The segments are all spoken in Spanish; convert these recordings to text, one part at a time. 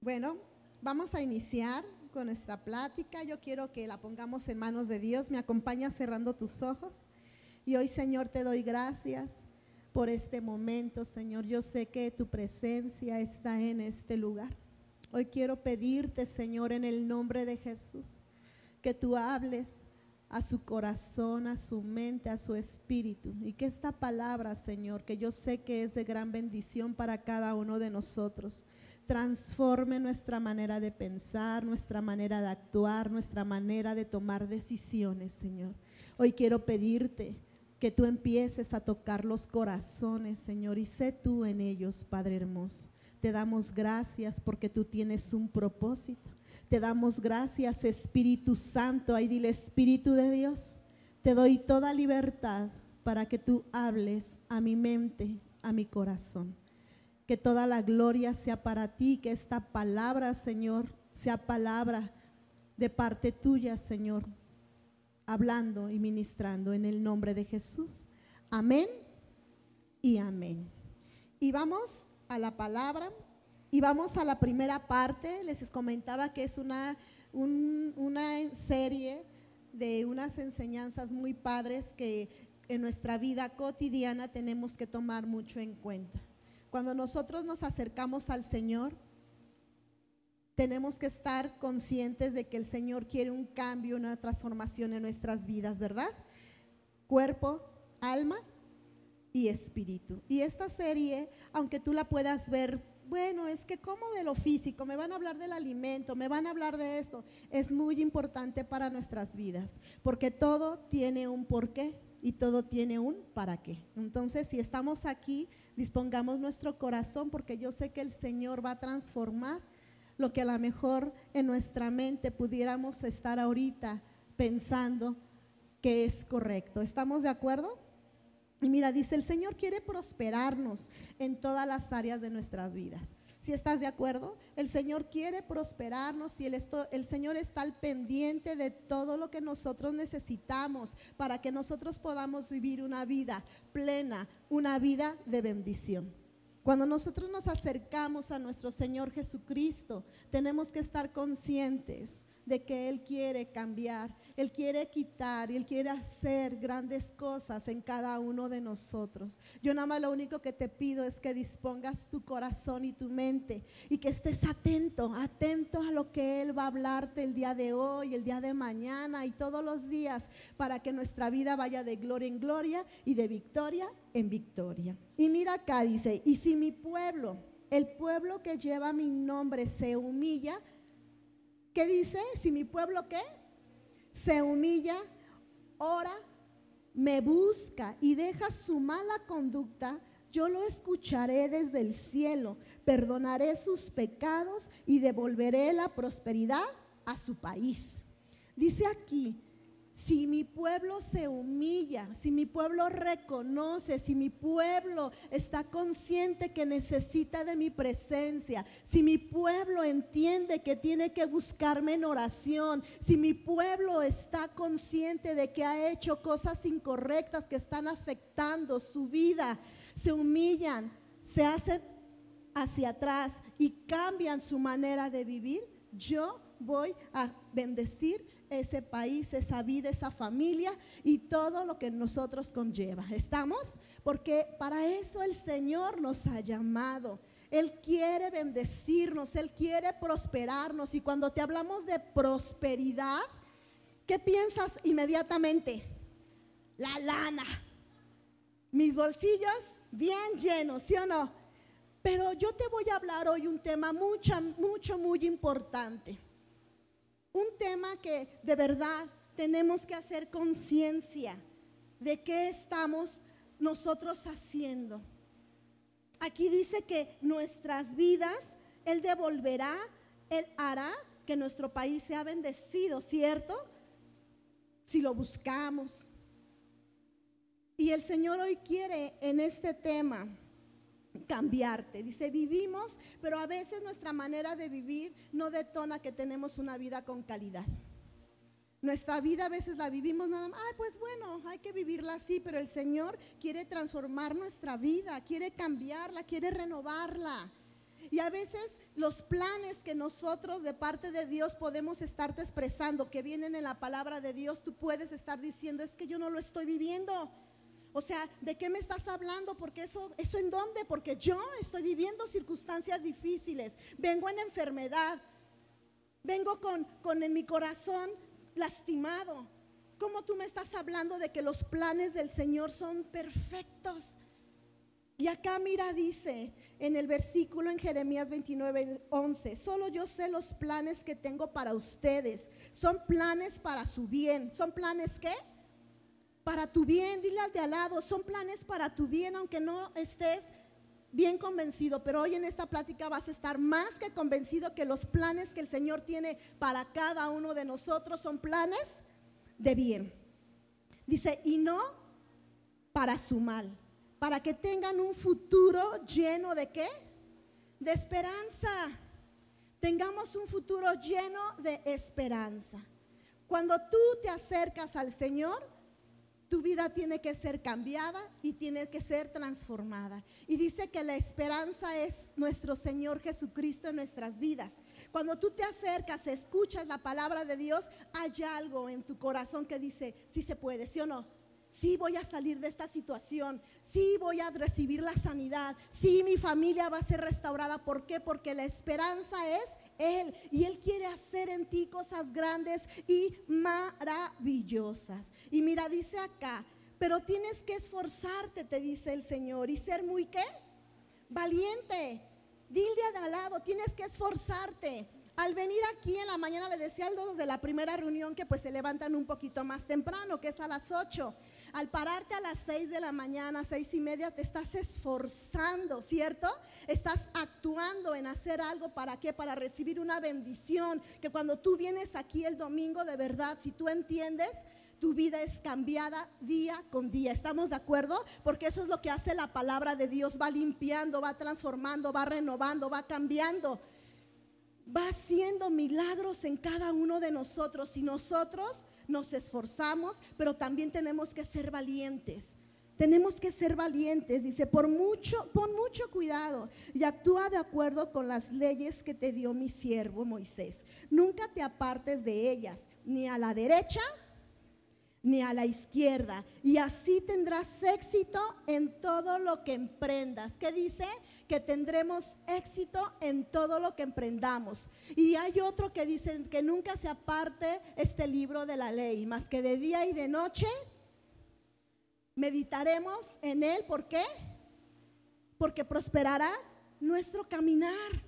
Bueno, vamos a iniciar con nuestra plática. Yo quiero que la pongamos en manos de Dios. Me acompaña cerrando tus ojos. Y hoy, Señor, te doy gracias por este momento, Señor. Yo sé que tu presencia está en este lugar. Hoy quiero pedirte, Señor, en el nombre de Jesús, que tú hables a su corazón, a su mente, a su espíritu. Y que esta palabra, Señor, que yo sé que es de gran bendición para cada uno de nosotros, transforme nuestra manera de pensar, nuestra manera de actuar, nuestra manera de tomar decisiones, Señor. Hoy quiero pedirte que tú empieces a tocar los corazones, Señor, y sé tú en ellos, Padre hermoso. Te damos gracias porque tú tienes un propósito. Te damos gracias, Espíritu Santo. Ahí dile, Espíritu de Dios, te doy toda libertad para que tú hables a mi mente, a mi corazón. Que toda la gloria sea para ti, que esta palabra, Señor, sea palabra de parte tuya, Señor, hablando y ministrando en el nombre de Jesús. Amén y amén. Y vamos a la palabra. Y vamos a la primera parte, les comentaba que es una, una serie de unas enseñanzas muy padres que en nuestra vida cotidiana tenemos que tomar mucho en cuenta. Cuando nosotros nos acercamos al Señor, tenemos que estar conscientes de que el Señor quiere un cambio, una transformación en nuestras vidas, ¿verdad? Cuerpo, alma y espíritu. Y esta serie, aunque tú la puedas ver bueno, es que como de lo físico, me van a hablar del alimento, me van a hablar de esto. Es muy importante para nuestras vidas, porque todo tiene un porqué y todo tiene un para qué. Entonces, si estamos aquí, dispongamos nuestro corazón, porque yo sé que el Señor va a transformar lo que a lo mejor en nuestra mente pudiéramos estar ahorita pensando que es correcto. ¿Estamos de acuerdo? Y mira, dice, el Señor quiere prosperarnos en todas las áreas de nuestras vidas. Si estás de acuerdo, el Señor quiere prosperarnos y el, Señor está al pendiente de todo lo que nosotros necesitamos para que nosotros podamos vivir una vida plena, una vida de bendición. Cuando nosotros nos acercamos a nuestro Señor Jesucristo, tenemos que estar conscientes de que Él quiere cambiar, Él quiere quitar y Él quiere hacer grandes cosas en cada uno de nosotros. Yo nada más lo único que te pido es que dispongas tu corazón y tu mente y que estés atento, atento a lo que Él va a hablarte el día de hoy, el día de mañana y todos los días para que nuestra vida vaya de gloria en gloria y de victoria en victoria. Y mira acá dice, y si mi pueblo, el pueblo que lleva mi nombre se humilla, ¿Qué dice? Si mi pueblo qué? Se humilla, ora, me busca y deja su mala conducta, yo lo escucharé desde el cielo, perdonaré sus pecados y devolveré la prosperidad a su país. Dice aquí, si mi pueblo se humilla, si mi pueblo reconoce, si mi pueblo está consciente que necesita de mi presencia, si mi pueblo entiende que tiene que buscarme en oración, si mi pueblo está consciente de que ha hecho cosas incorrectas que están afectando su vida, se humillan, se hacen hacia atrás y cambian su manera de vivir, yo voy a bendecir ese país, esa vida, esa familia y todo lo que nosotros conlleva. ¿Estamos? Porque para eso el Señor nos ha llamado. Él quiere bendecirnos, Él quiere prosperarnos. Y cuando te hablamos de prosperidad, ¿qué piensas inmediatamente? La lana. Mis bolsillos bien llenos, ¿sí o no? Pero yo te voy a hablar hoy un tema mucho, mucho, muy importante un tema que de verdad tenemos que hacer conciencia de qué estamos nosotros haciendo. Aquí dice que nuestras vidas, Él devolverá, Él hará que nuestro país sea bendecido, ¿cierto? Si lo buscamos. Y el Señor hoy quiere en este tema cambiarte. Dice, vivimos, pero a veces nuestra manera de vivir no detona que tenemos una vida con calidad. Nuestra vida a veces la vivimos nada más, ay, pues bueno, hay que vivirla así, pero el Señor quiere transformar nuestra vida, quiere cambiarla, quiere renovarla. Y a veces los planes que nosotros de parte de Dios podemos estarte expresando, que vienen en la palabra de Dios, tú puedes estar diciendo, es que yo no lo estoy viviendo. O sea, ¿de qué me estás hablando? Porque eso, eso en dónde? Porque yo estoy viviendo circunstancias difíciles. Vengo en enfermedad. Vengo con, con en mi corazón lastimado. ¿Cómo tú me estás hablando de que los planes del Señor son perfectos? Y acá mira, dice en el versículo en Jeremías 29, 11, solo yo sé los planes que tengo para ustedes. Son planes para su bien. ¿Son planes qué? Para tu bien, dile al de al lado, son planes para tu bien, aunque no estés bien convencido, pero hoy en esta plática vas a estar más que convencido que los planes que el Señor tiene para cada uno de nosotros son planes de bien. Dice, y no para su mal para que tengan un futuro lleno de qué? De esperanza. Tengamos un futuro lleno de esperanza. Cuando tú te acercas al Señor, tu vida tiene que ser cambiada y tiene que ser transformada. Y dice que la esperanza es nuestro Señor Jesucristo en nuestras vidas. Cuando tú te acercas, escuchas la palabra de Dios, hay algo en tu corazón que dice, sí se puede, sí o no sí voy a salir de esta situación, sí voy a recibir la sanidad, sí mi familia va a ser restaurada. ¿Por qué? Porque la esperanza es Él y Él quiere hacer en ti cosas grandes y maravillosas. Y mira, dice acá, pero tienes que esforzarte, te dice el Señor, y ser muy qué? Valiente. Dile al lado, tienes que esforzarte. Al venir aquí en la mañana le decía al dos de la primera reunión que pues se levantan un poquito más temprano, que es a las 8. Al pararte a las 6 de la mañana, seis y media, te estás esforzando, ¿cierto? Estás actuando en hacer algo para qué? Para recibir una bendición. Que cuando tú vienes aquí el domingo, de verdad, si tú entiendes, tu vida es cambiada día con día. ¿Estamos de acuerdo? Porque eso es lo que hace la palabra de Dios. Va limpiando, va transformando, va renovando, va cambiando va haciendo milagros en cada uno de nosotros y nosotros nos esforzamos, pero también tenemos que ser valientes. Tenemos que ser valientes, dice, por mucho, pon mucho cuidado y actúa de acuerdo con las leyes que te dio mi siervo Moisés. Nunca te apartes de ellas, ni a la derecha ni a la izquierda. Y así tendrás éxito en todo lo que emprendas. ¿Qué dice? Que tendremos éxito en todo lo que emprendamos. Y hay otro que dice que nunca se aparte este libro de la ley, más que de día y de noche meditaremos en él. ¿Por qué? Porque prosperará nuestro caminar.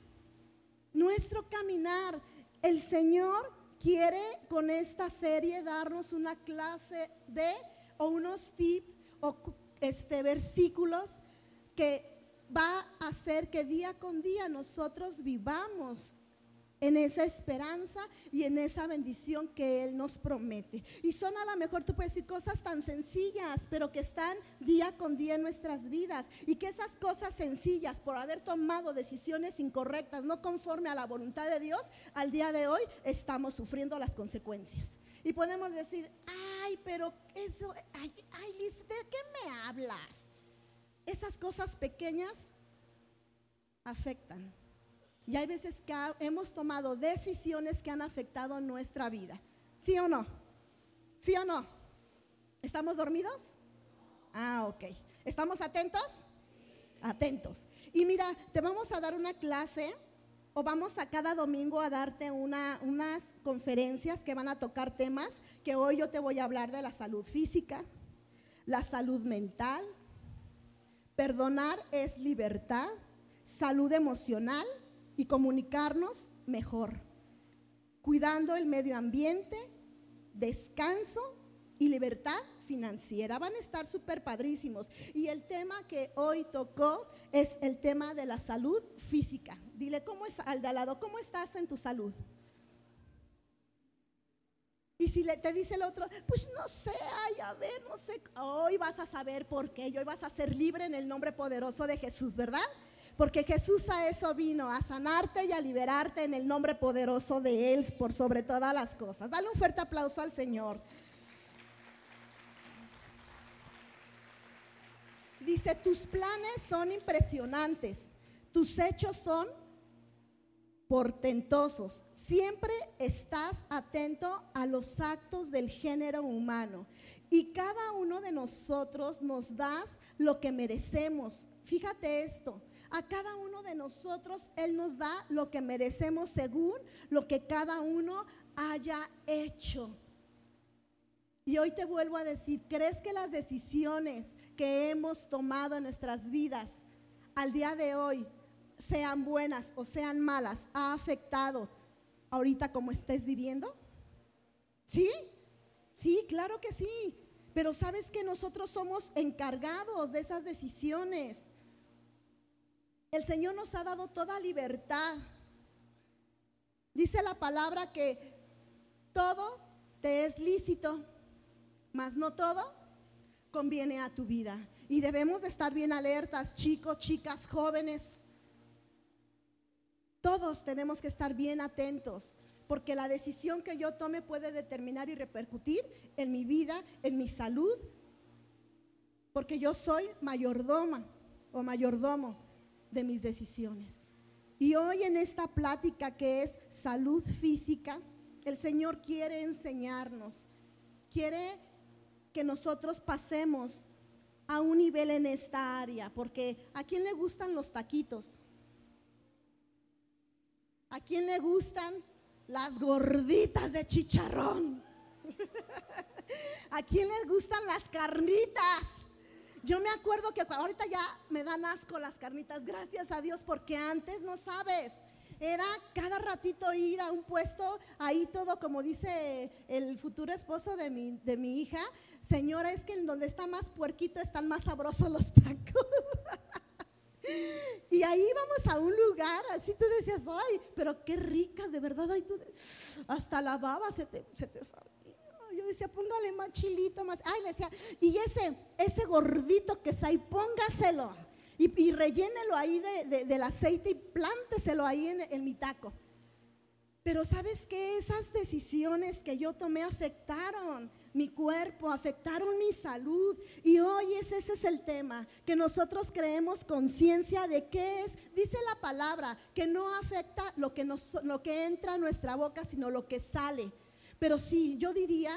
Nuestro caminar. El Señor quiere con esta serie darnos una clase de o unos tips o este versículos que va a hacer que día con día nosotros vivamos en esa esperanza y en esa bendición que Él nos promete. Y son a lo mejor, tú puedes decir cosas tan sencillas, pero que están día con día en nuestras vidas. Y que esas cosas sencillas, por haber tomado decisiones incorrectas, no conforme a la voluntad de Dios, al día de hoy estamos sufriendo las consecuencias. Y podemos decir, ay, pero eso, ay, ay Liz, ¿de qué me hablas? Esas cosas pequeñas afectan y hay veces que hemos tomado decisiones que han afectado nuestra vida. ¿Sí o no? ¿Sí o no? ¿Estamos dormidos? Ah, ok. ¿Estamos atentos? Atentos. Y mira, te vamos a dar una clase o vamos a cada domingo a darte una, unas conferencias que van a tocar temas que hoy yo te voy a hablar de la salud física, la salud mental, perdonar es libertad, salud emocional, y comunicarnos mejor, cuidando el medio ambiente, descanso y libertad financiera. Van a estar súper padrísimos. Y el tema que hoy tocó es el tema de la salud física. Dile, ¿cómo es al de al lado? ¿Cómo estás en tu salud? Y si le, te dice el otro, pues no sé, ay, a ver, no sé, hoy vas a saber por qué, hoy vas a ser libre en el nombre poderoso de Jesús, ¿verdad? Porque Jesús a eso vino, a sanarte y a liberarte en el nombre poderoso de Él por sobre todas las cosas. Dale un fuerte aplauso al Señor. Dice, tus planes son impresionantes, tus hechos son portentosos. Siempre estás atento a los actos del género humano. Y cada uno de nosotros nos das lo que merecemos. Fíjate esto. A cada uno de nosotros Él nos da lo que merecemos según lo que cada uno haya hecho. Y hoy te vuelvo a decir, ¿crees que las decisiones que hemos tomado en nuestras vidas al día de hoy sean buenas o sean malas, ha afectado ahorita como estés viviendo? ¿Sí? Sí, claro que sí. Pero sabes que nosotros somos encargados de esas decisiones. El Señor nos ha dado toda libertad. Dice la palabra que todo te es lícito, mas no todo conviene a tu vida. Y debemos de estar bien alertas, chicos, chicas, jóvenes. Todos tenemos que estar bien atentos, porque la decisión que yo tome puede determinar y repercutir en mi vida, en mi salud, porque yo soy mayordoma o mayordomo de mis decisiones. Y hoy en esta plática que es salud física, el Señor quiere enseñarnos, quiere que nosotros pasemos a un nivel en esta área, porque ¿a quién le gustan los taquitos? ¿A quién le gustan las gorditas de chicharrón? ¿A quién les gustan las carnitas? Yo me acuerdo que ahorita ya me dan asco las carnitas, gracias a Dios, porque antes no sabes. Era cada ratito ir a un puesto, ahí todo, como dice el futuro esposo de mi, de mi hija, señora, es que en donde está más puerquito están más sabrosos los tacos. Y ahí íbamos a un lugar, así tú decías, ay, pero qué ricas, de verdad, ay, tú, hasta la baba se te, se te salía. Decía, póngale más chilito, más. Ay, le decía, y ese, ese gordito que está ahí, póngaselo. Y, rellénelo ahí del aceite y plánteselo ahí en, en mi taco. Pero sabes que esas decisiones que yo tomé afectaron mi cuerpo, afectaron mi salud. Y hoy ese, ese es el tema, que nosotros creemos conciencia de qué es, dice la palabra, que no afecta lo que, nos, lo que entra a nuestra boca, sino lo que sale. Pero sí, yo diría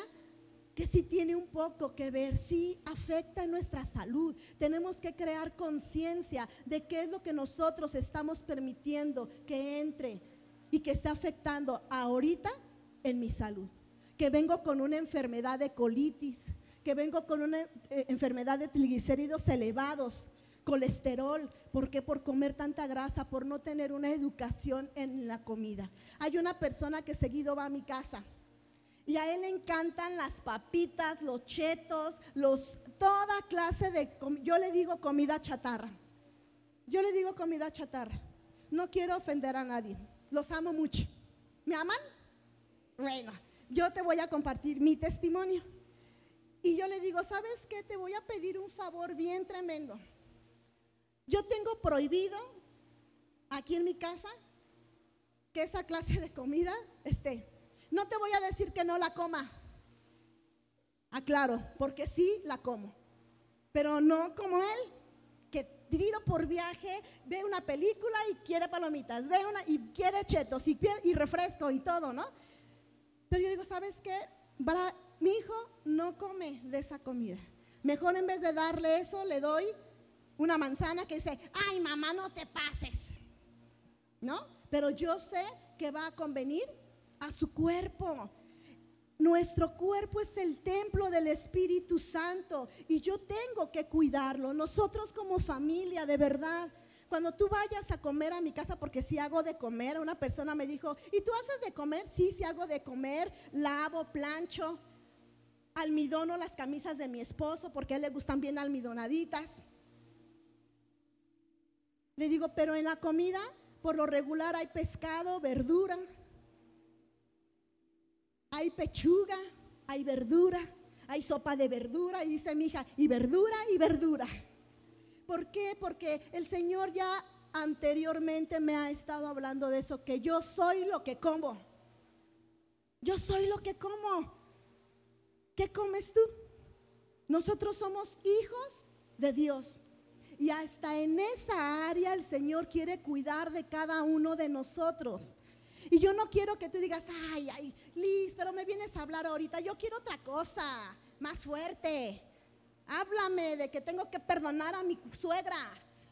que sí tiene un poco que ver, sí afecta nuestra salud. Tenemos que crear conciencia de qué es lo que nosotros estamos permitiendo que entre y que está afectando ahorita en mi salud que vengo con una enfermedad de colitis, que vengo con una eh, enfermedad de triglicéridos elevados, colesterol, ¿por qué? Por comer tanta grasa, por no tener una educación en la comida. Hay una persona que seguido va a mi casa y a él le encantan las papitas, los chetos, los toda clase de yo le digo comida chatarra. Yo le digo comida chatarra. No quiero ofender a nadie. Los amo mucho. ¿Me aman? Bueno, yo te voy a compartir mi testimonio. Y yo le digo, ¿sabes qué? Te voy a pedir un favor bien tremendo. Yo tengo prohibido aquí en mi casa que esa clase de comida esté. No te voy a decir que no la coma. Aclaro, porque sí la como. Pero no como él, que tiro por viaje, ve una película y quiere palomitas, ve una y quiere chetos y, y refresco y todo, ¿no? Pero yo digo, ¿sabes qué? Para, mi hijo no come de esa comida. Mejor en vez de darle eso, le doy una manzana que dice, ay mamá, no te pases. ¿No? Pero yo sé que va a convenir a su cuerpo. Nuestro cuerpo es el templo del Espíritu Santo y yo tengo que cuidarlo. Nosotros como familia, de verdad, cuando tú vayas a comer a mi casa, porque si hago de comer, una persona me dijo, ¿y tú haces de comer? Sí, sí hago de comer, lavo, plancho, almidono las camisas de mi esposo, porque a él le gustan bien almidonaditas. Le digo, pero en la comida, por lo regular, hay pescado, verdura, hay pechuga, hay verdura, hay sopa de verdura, y dice mi hija, y verdura y verdura. ¿Por qué? Porque el Señor ya anteriormente me ha estado hablando de eso, que yo soy lo que como. Yo soy lo que como. ¿Qué comes tú? Nosotros somos hijos de Dios. Y hasta en esa área el Señor quiere cuidar de cada uno de nosotros. Y yo no quiero que tú digas, ay, ay, Liz, pero me vienes a hablar ahorita. Yo quiero otra cosa, más fuerte. Háblame de que tengo que perdonar a mi suegra.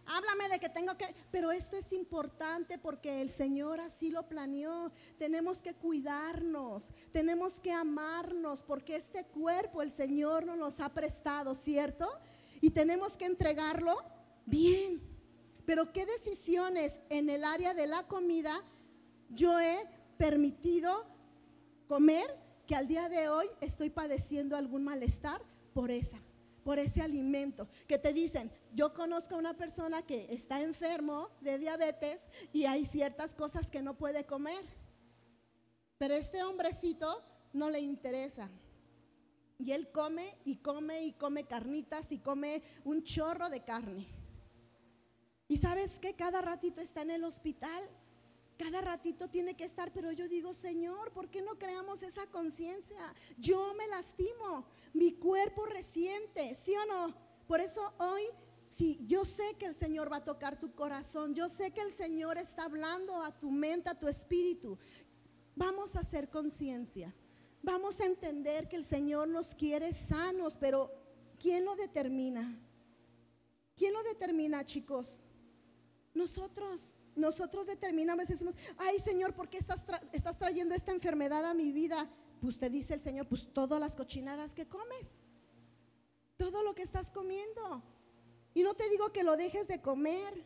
Háblame de que tengo que... Pero esto es importante porque el Señor así lo planeó. Tenemos que cuidarnos, tenemos que amarnos porque este cuerpo el Señor nos ha prestado, ¿cierto? Y tenemos que entregarlo bien. Pero ¿qué decisiones en el área de la comida yo he permitido comer que al día de hoy estoy padeciendo algún malestar por esa? por ese alimento. Que te dicen, yo conozco a una persona que está enfermo de diabetes y hay ciertas cosas que no puede comer. Pero este hombrecito no le interesa. Y él come y come y come carnitas y come un chorro de carne. Y sabes que cada ratito está en el hospital cada ratito tiene que estar, pero yo digo, Señor, ¿por qué no creamos esa conciencia? Yo me lastimo, mi cuerpo resiente, ¿sí o no? Por eso hoy, sí, yo sé que el Señor va a tocar tu corazón, yo sé que el Señor está hablando a tu mente, a tu espíritu. Vamos a hacer conciencia, vamos a entender que el Señor nos quiere sanos, pero ¿quién lo determina? ¿Quién lo determina, chicos? Nosotros. Nosotros determinamos y decimos, ay Señor, ¿por qué estás, estás trayendo esta enfermedad a mi vida? Pues te dice el Señor, pues todas las cochinadas que comes, todo lo que estás comiendo. Y no te digo que lo dejes de comer.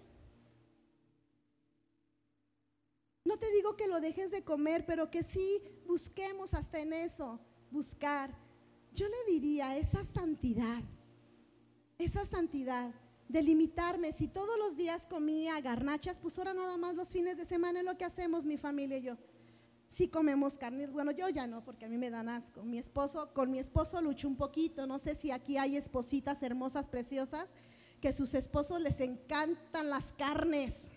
No te digo que lo dejes de comer, pero que sí busquemos hasta en eso, buscar. Yo le diría esa santidad, esa santidad delimitarme. Si todos los días comía garnachas, pues ahora nada más los fines de semana es lo que hacemos mi familia y yo. Si comemos carnes, bueno, yo ya no, porque a mí me dan asco. Mi esposo, con mi esposo lucho un poquito. No sé si aquí hay espositas hermosas, preciosas, que sus esposos les encantan las carnes.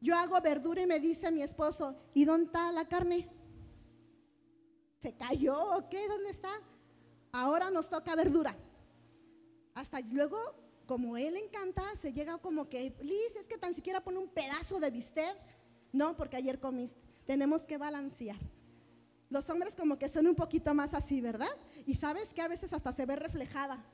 Yo hago verdura y me dice mi esposo, ¿y dónde está la carne? ¿Se cayó o qué? ¿Dónde está? Ahora nos toca verdura. Hasta luego como él encanta, se llega como que, Liz, es que tan siquiera pone un pedazo de bistec. No, porque ayer comiste. Tenemos que balancear. Los hombres como que son un poquito más así, ¿verdad? Y sabes que a veces hasta se ve reflejada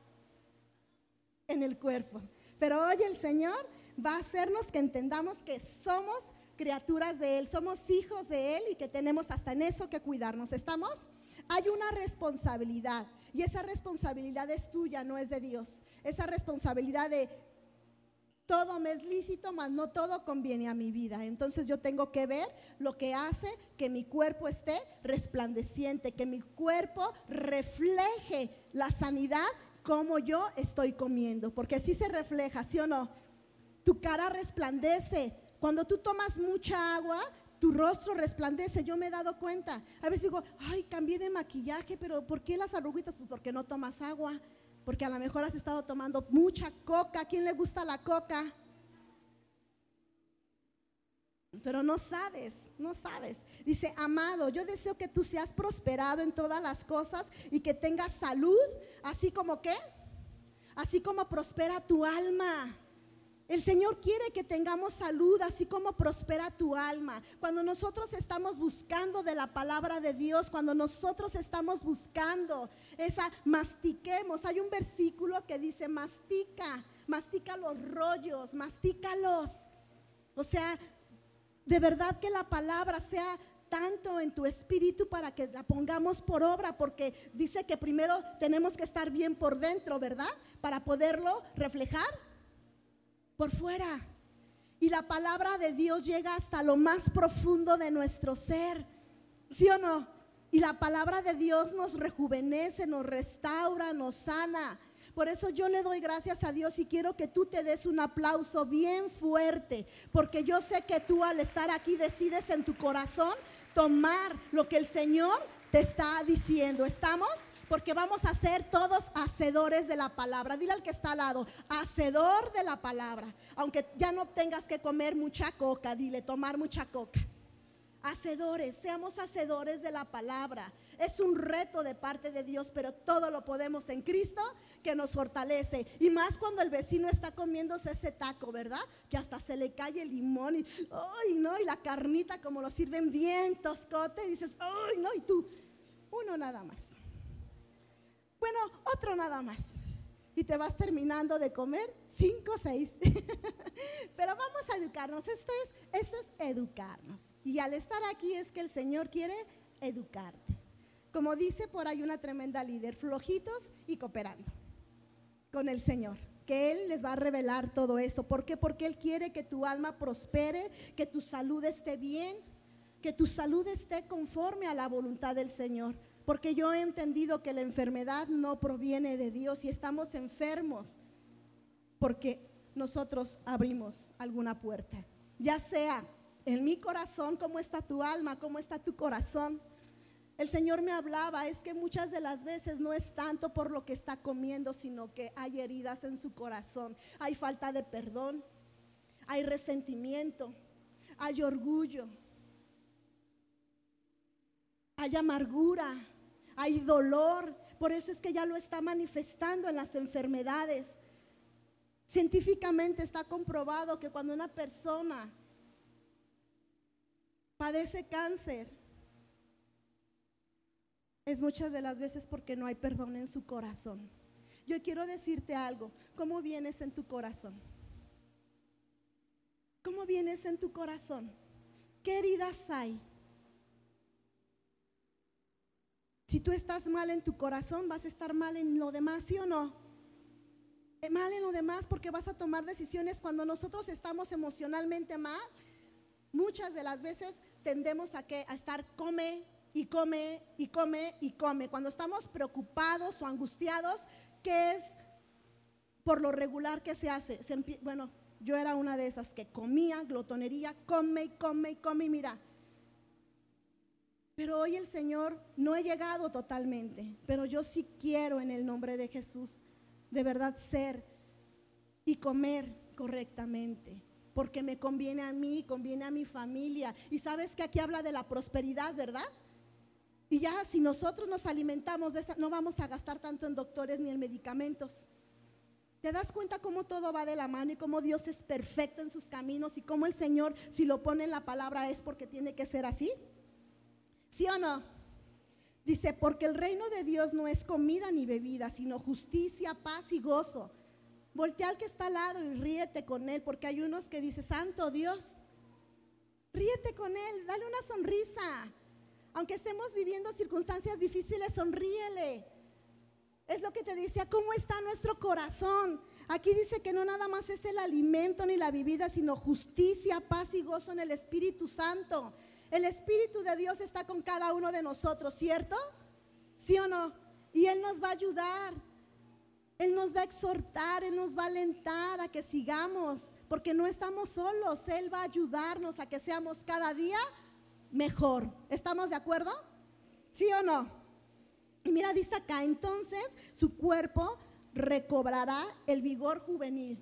en el cuerpo. Pero hoy el Señor va a hacernos que entendamos que somos criaturas de Él, somos hijos de Él y que tenemos hasta en eso que cuidarnos. ¿Estamos? Hay una responsabilidad y esa responsabilidad es tuya, no es de Dios. Esa responsabilidad de todo me es lícito, mas no todo conviene a mi vida. Entonces yo tengo que ver lo que hace que mi cuerpo esté resplandeciente, que mi cuerpo refleje la sanidad como yo estoy comiendo. Porque si se refleja, ¿sí o no? Tu cara resplandece. Cuando tú tomas mucha agua, tu rostro resplandece, yo me he dado cuenta. A veces digo, ay, cambié de maquillaje, pero ¿por qué las arruguitas? Pues porque no tomas agua, porque a lo mejor has estado tomando mucha coca. ¿A quién le gusta la coca? Pero no sabes, no sabes. Dice, amado, yo deseo que tú seas prosperado en todas las cosas y que tengas salud, así como que, así como prospera tu alma. El Señor quiere que tengamos salud, así como prospera tu alma. Cuando nosotros estamos buscando de la palabra de Dios, cuando nosotros estamos buscando esa, mastiquemos. Hay un versículo que dice, mastica, mastica los rollos, mastícalos. O sea, de verdad que la palabra sea tanto en tu espíritu para que la pongamos por obra, porque dice que primero tenemos que estar bien por dentro, ¿verdad? Para poderlo reflejar por fuera. Y la palabra de Dios llega hasta lo más profundo de nuestro ser. ¿Sí o no? Y la palabra de Dios nos rejuvenece, nos restaura, nos sana. Por eso yo le doy gracias a Dios y quiero que tú te des un aplauso bien fuerte, porque yo sé que tú al estar aquí decides en tu corazón tomar lo que el Señor te está diciendo. ¿Estamos? Porque vamos a ser todos hacedores de la palabra. Dile al que está al lado, hacedor de la palabra. Aunque ya no tengas que comer mucha coca, dile, tomar mucha coca. Hacedores, seamos hacedores de la palabra. Es un reto de parte de Dios, pero todo lo podemos en Cristo que nos fortalece. Y más cuando el vecino está comiéndose ese taco, ¿verdad? Que hasta se le cae el limón y, ¡ay, no! Y la carnita como lo sirven bien toscote, y dices, ¡ay, no! Y tú, uno nada más. Bueno, otro nada más y te vas terminando de comer cinco seis. Pero vamos a educarnos. Este es, eso es educarnos. Y al estar aquí es que el Señor quiere educarte. Como dice por ahí una tremenda líder, flojitos y cooperando con el Señor. Que Él les va a revelar todo esto. ¿Por qué? Porque Él quiere que tu alma prospere, que tu salud esté bien, que tu salud esté conforme a la voluntad del Señor. Porque yo he entendido que la enfermedad no proviene de Dios y estamos enfermos porque nosotros abrimos alguna puerta. Ya sea en mi corazón, cómo está tu alma, cómo está tu corazón. El Señor me hablaba, es que muchas de las veces no es tanto por lo que está comiendo, sino que hay heridas en su corazón, hay falta de perdón, hay resentimiento, hay orgullo, hay amargura, hay dolor. Por eso es que ya lo está manifestando en las enfermedades. Científicamente está comprobado que cuando una persona padece cáncer, es muchas de las veces porque no hay perdón en su corazón. Yo quiero decirte algo, ¿cómo vienes en tu corazón? ¿Cómo vienes en tu corazón? ¿Qué heridas hay? Si tú estás mal en tu corazón, vas a estar mal en lo demás, ¿sí o no? Eh, mal en lo demás porque vas a tomar decisiones cuando nosotros estamos emocionalmente mal. Muchas de las veces tendemos a, que, a estar come y come y come y come. Cuando estamos preocupados o angustiados, ¿qué es por lo regular que se hace? bueno, yo era una de esas que comía, glotonería, come y come y come y mira, pero hoy el Señor no he llegado totalmente, pero yo sí quiero en el nombre de Jesús de verdad ser y comer correctamente, porque me conviene a mí, conviene a mi familia. Y sabes que aquí habla de la prosperidad, ¿verdad? Y ya si nosotros nos alimentamos de esa, no vamos a gastar tanto en doctores ni en medicamentos. ¿Te das cuenta cómo todo va de la mano y cómo Dios es perfecto en sus caminos y cómo el Señor, si lo pone en la palabra, es porque tiene que ser así? ¿Sí o no? Dice, porque el reino de Dios no es comida ni bebida, sino justicia, paz y gozo. Voltea al que está al lado y ríete con él, porque hay unos que dicen, Santo Dios, ríete con él, dale una sonrisa. Aunque estemos viviendo circunstancias difíciles, sonríele. Es lo que te decía, ¿cómo está nuestro corazón? Aquí dice que no nada más es el alimento ni la bebida, sino justicia, paz y gozo en el Espíritu Santo. El Espíritu de Dios está con cada uno de nosotros, ¿cierto? ¿Sí o no? Y Él nos va a ayudar. Él nos va a exhortar, Él nos va a alentar a que sigamos, porque no estamos solos. Él va a ayudarnos a que seamos cada día mejor. ¿Estamos de acuerdo? ¿Sí o no? Mira, dice acá, entonces su cuerpo recobrará el vigor juvenil.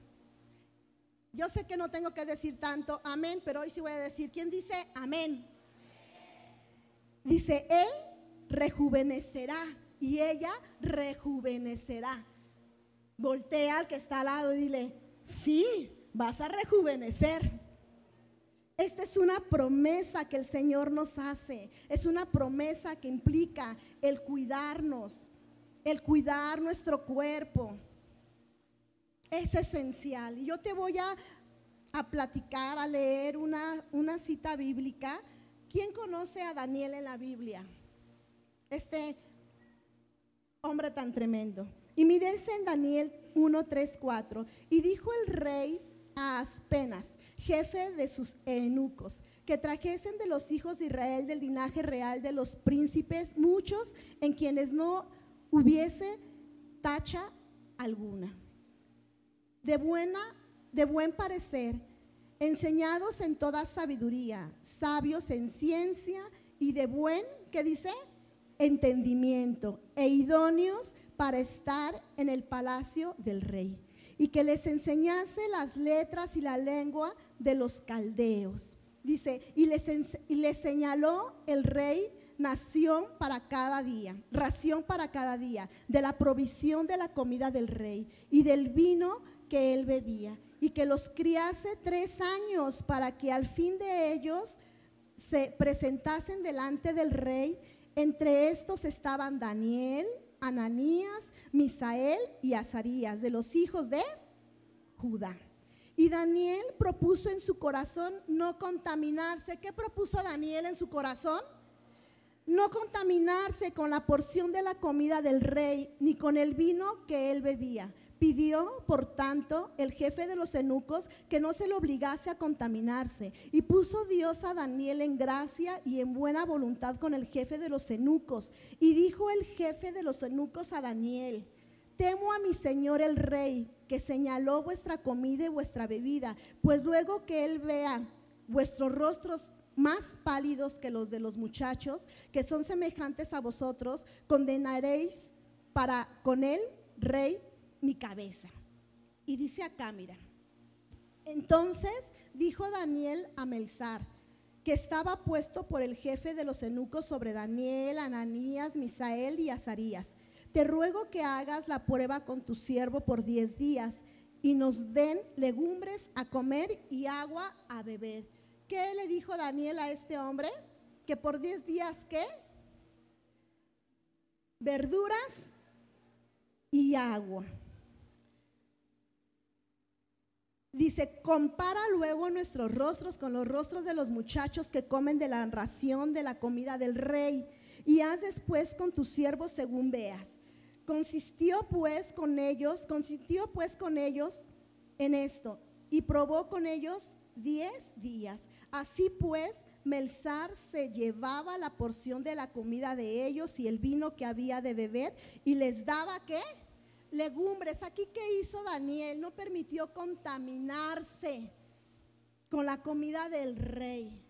Yo sé que no tengo que decir tanto amén, pero hoy sí voy a decir, ¿quién dice amén? Dice, Él rejuvenecerá y ella rejuvenecerá. Voltea al que está al lado y dile, sí, vas a rejuvenecer. Esta es una promesa que el Señor nos hace. Es una promesa que implica el cuidarnos, el cuidar nuestro cuerpo. Es esencial. Y yo te voy a, a platicar, a leer una, una cita bíblica ¿Quién conoce a Daniel en la Biblia? Este hombre tan tremendo. Y mírense en Daniel 1, 3, 4. Y dijo el rey a Aspenas, jefe de sus eunucos, que trajesen de los hijos de Israel del linaje real de los príncipes muchos en quienes no hubiese tacha alguna. De buena, de buen parecer enseñados en toda sabiduría, sabios en ciencia y de buen, ¿qué dice? Entendimiento e idóneos para estar en el palacio del rey. Y que les enseñase las letras y la lengua de los caldeos. Dice, y les, y les señaló el rey nación para cada día, ración para cada día, de la provisión de la comida del rey y del vino que él bebía, y que los criase tres años para que al fin de ellos se presentasen delante del rey. Entre estos estaban Daniel, Ananías, Misael y Azarías, de los hijos de Judá. Y Daniel propuso en su corazón no contaminarse. ¿Qué propuso Daniel en su corazón? No contaminarse con la porción de la comida del rey, ni con el vino que él bebía. Pidió, por tanto, el jefe de los eunucos que no se le obligase a contaminarse. Y puso Dios a Daniel en gracia y en buena voluntad con el jefe de los eunucos. Y dijo el jefe de los eunucos a Daniel, temo a mi señor el rey, que señaló vuestra comida y vuestra bebida, pues luego que él vea vuestros rostros más pálidos que los de los muchachos, que son semejantes a vosotros, condenaréis para con él, rey, mi cabeza. Y dice acá, mira. Entonces dijo Daniel a Melzar, que estaba puesto por el jefe de los eunucos sobre Daniel, Ananías, Misael y Azarías. Te ruego que hagas la prueba con tu siervo por diez días y nos den legumbres a comer y agua a beber. ¿Qué le dijo Daniel a este hombre? Que por diez días, ¿qué? Verduras y agua. Dice, compara luego nuestros rostros con los rostros de los muchachos que comen de la ración de la comida del rey, y haz después con tus siervos según veas. Consistió pues con ellos, consistió pues con ellos en esto, y probó con ellos diez días. Así pues, Melzar se llevaba la porción de la comida de ellos y el vino que había de beber, y les daba qué? Legumbres. Aquí que hizo Daniel no permitió contaminarse con la comida del rey.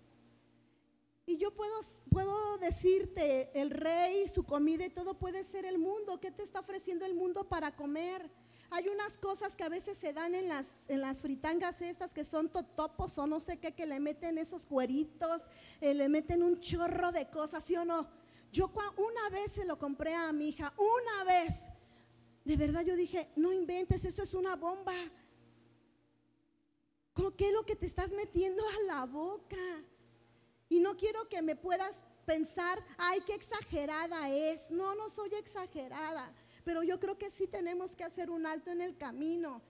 Y yo puedo, puedo decirte, el rey, su comida y todo puede ser el mundo. ¿Qué te está ofreciendo el mundo para comer? Hay unas cosas que a veces se dan en las, en las fritangas estas que son totopos o no sé qué, que le meten esos cueritos, eh, le meten un chorro de cosas, ¿sí o no? Yo una vez se lo compré a mi hija, una vez, de verdad yo dije, no inventes, esto es una bomba. ¿Con qué es lo que te estás metiendo a la boca? Y no quiero que me puedas pensar, ay, qué exagerada es. No, no soy exagerada. Pero yo creo que sí tenemos que hacer un alto en el camino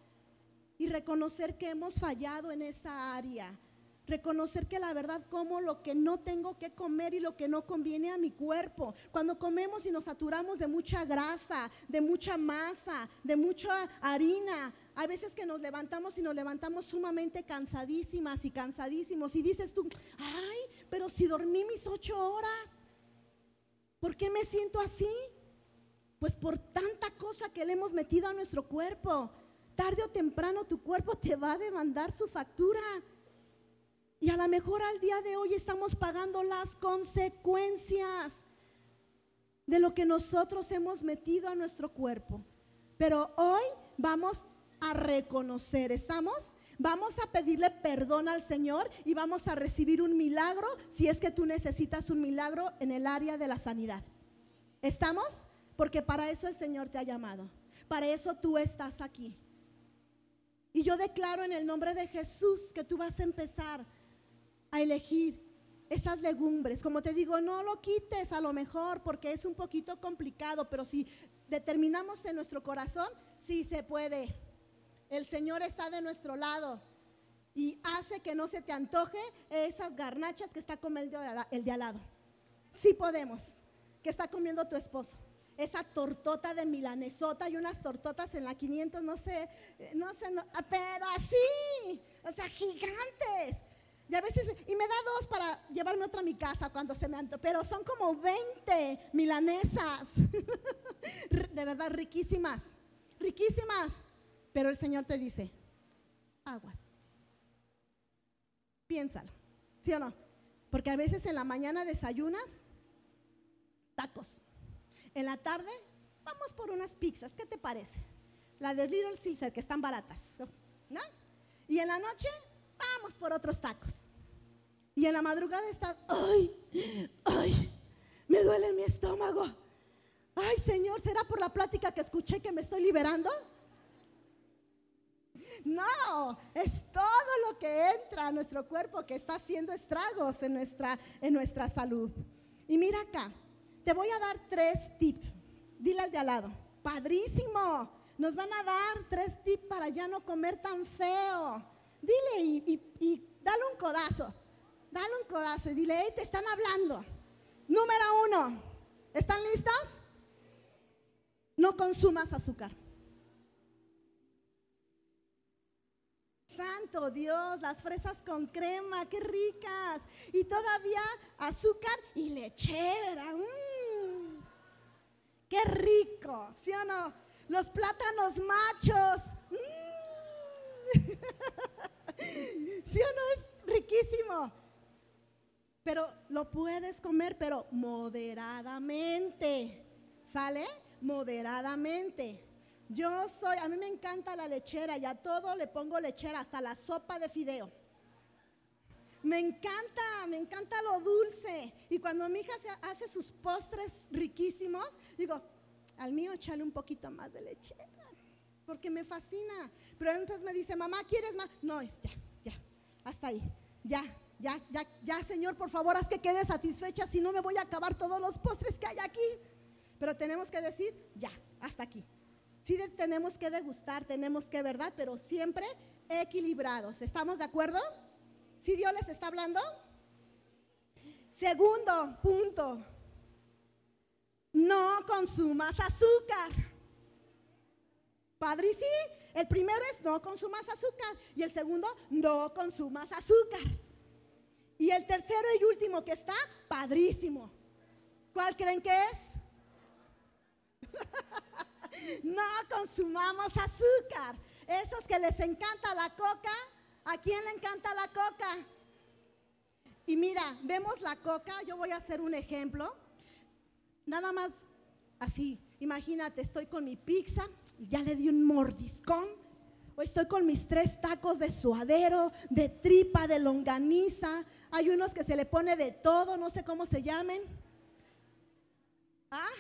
y reconocer que hemos fallado en esa área reconocer que la verdad como lo que no tengo que comer y lo que no conviene a mi cuerpo. Cuando comemos y nos saturamos de mucha grasa, de mucha masa, de mucha harina, hay veces que nos levantamos y nos levantamos sumamente cansadísimas y cansadísimos y dices tú, ay, pero si dormí mis ocho horas, ¿por qué me siento así? Pues por tanta cosa que le hemos metido a nuestro cuerpo. Tarde o temprano tu cuerpo te va a demandar su factura. Y a lo mejor al día de hoy estamos pagando las consecuencias de lo que nosotros hemos metido a nuestro cuerpo. Pero hoy vamos a reconocer, ¿estamos? Vamos a pedirle perdón al Señor y vamos a recibir un milagro si es que tú necesitas un milagro en el área de la sanidad. ¿Estamos? Porque para eso el Señor te ha llamado. Para eso tú estás aquí. Y yo declaro en el nombre de Jesús que tú vas a empezar a elegir esas legumbres. Como te digo, no lo quites a lo mejor porque es un poquito complicado, pero si determinamos en nuestro corazón, sí se puede. El Señor está de nuestro lado y hace que no se te antoje esas garnachas que está comiendo el de al lado. Sí podemos, que está comiendo tu esposo. Esa tortota de milanesota y unas tortotas en la 500, no sé, no sé, pero así, o sea, gigantes. Y a veces, y me da dos para llevarme otra a mi casa cuando se me anto, pero son como 20 milanesas. de verdad, riquísimas, riquísimas. Pero el Señor te dice, aguas. Piénsalo, ¿sí o no? Porque a veces en la mañana desayunas tacos. En la tarde vamos por unas pizzas, ¿qué te parece? La de Little Caesar, que están baratas, ¿no? Y en la noche vamos por otros tacos. Y en la madrugada estás, ay, ay, me duele mi estómago. Ay, Señor, ¿será por la plática que escuché que me estoy liberando? No, es todo lo que entra a nuestro cuerpo que está haciendo estragos en nuestra, en nuestra salud. Y mira acá, te voy a dar tres tips. Dile al de al lado, padrísimo, nos van a dar tres tips para ya no comer tan feo. Dile y, dale un codazo, dale un codazo y dile, hey, te están hablando. Número uno, ¿están listos? No consumas azúcar. Santo Dios, las fresas con crema, qué ricas. Y todavía azúcar y lechera. Mm. Qué rico, ¿sí o no? Los plátanos machos. Mm. ¿Sí o no? Es riquísimo. Pero lo puedes comer, pero moderadamente. ¿Sale? Moderadamente. Yo soy, a mí me encanta la lechera y a todo le pongo lechera, hasta la sopa de fideo. Me encanta, me encanta lo dulce. Y cuando mi hija hace sus postres riquísimos, digo, al mío échale un poquito más de lechera, porque me fascina. Pero entonces me dice, mamá, ¿quieres más? No, ya, ya, hasta ahí, ya, ya, ya, ya, Señor, por favor, haz que quede satisfecha, si no me voy a acabar todos los postres que hay aquí. Pero tenemos que decir, ya, hasta aquí. Sí tenemos que degustar, tenemos que, ¿verdad? Pero siempre equilibrados. ¿Estamos de acuerdo? ¿Sí Dios les está hablando? Segundo punto, no consumas azúcar. Padre, sí, el primero es no consumas azúcar y el segundo, no consumas azúcar. Y el tercero y último que está, padrísimo. ¿Cuál creen que es? no consumamos azúcar. Esos que les encanta la coca, ¿a quién le encanta la coca? Y mira, vemos la coca, yo voy a hacer un ejemplo. Nada más así, imagínate, estoy con mi pizza, ya le di un mordiscón. O estoy con mis tres tacos de suadero, de tripa, de longaniza. Hay unos que se le pone de todo, no sé cómo se llamen. Ah,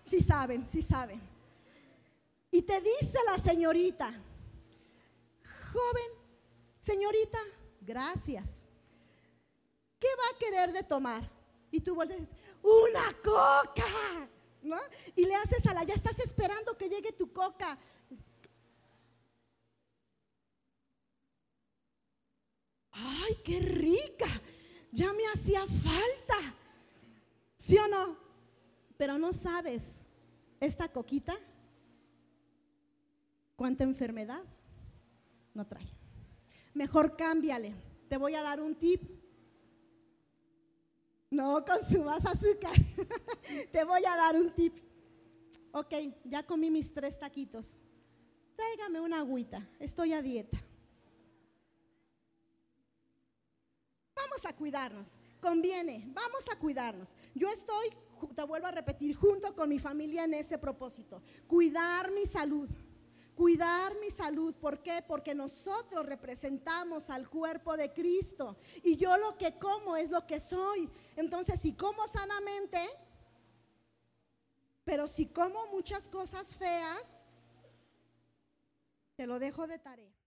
sí saben, sí saben. Y te dice la señorita, joven, señorita, gracias. ¿Qué va a querer de tomar? Y tú vuelves, una coca, ¿no? Y le haces a la, ya estás esperando que llegue tu coca. ¡Ay, qué rica! Ya me hacía falta. ¿Sí o no? Pero no sabes, esta coquita ¿Cuánta enfermedad no trae? Mejor cámbiale. Te voy a dar un tip. No consumas azúcar. Te voy a dar un tip. Ok, ya comí mis tres taquitos. Tráigame una agüita. Estoy a dieta. Vamos a cuidarnos. Conviene. Vamos a cuidarnos. Yo estoy, te vuelvo a repetir, junto con mi familia en ese propósito. Cuidar mi salud cuidar mi salud. ¿Por qué? Porque nosotros representamos al cuerpo de Cristo y yo lo que como es lo que soy. Entonces, si como sanamente, pero si como muchas cosas feas, te lo dejo de tarea.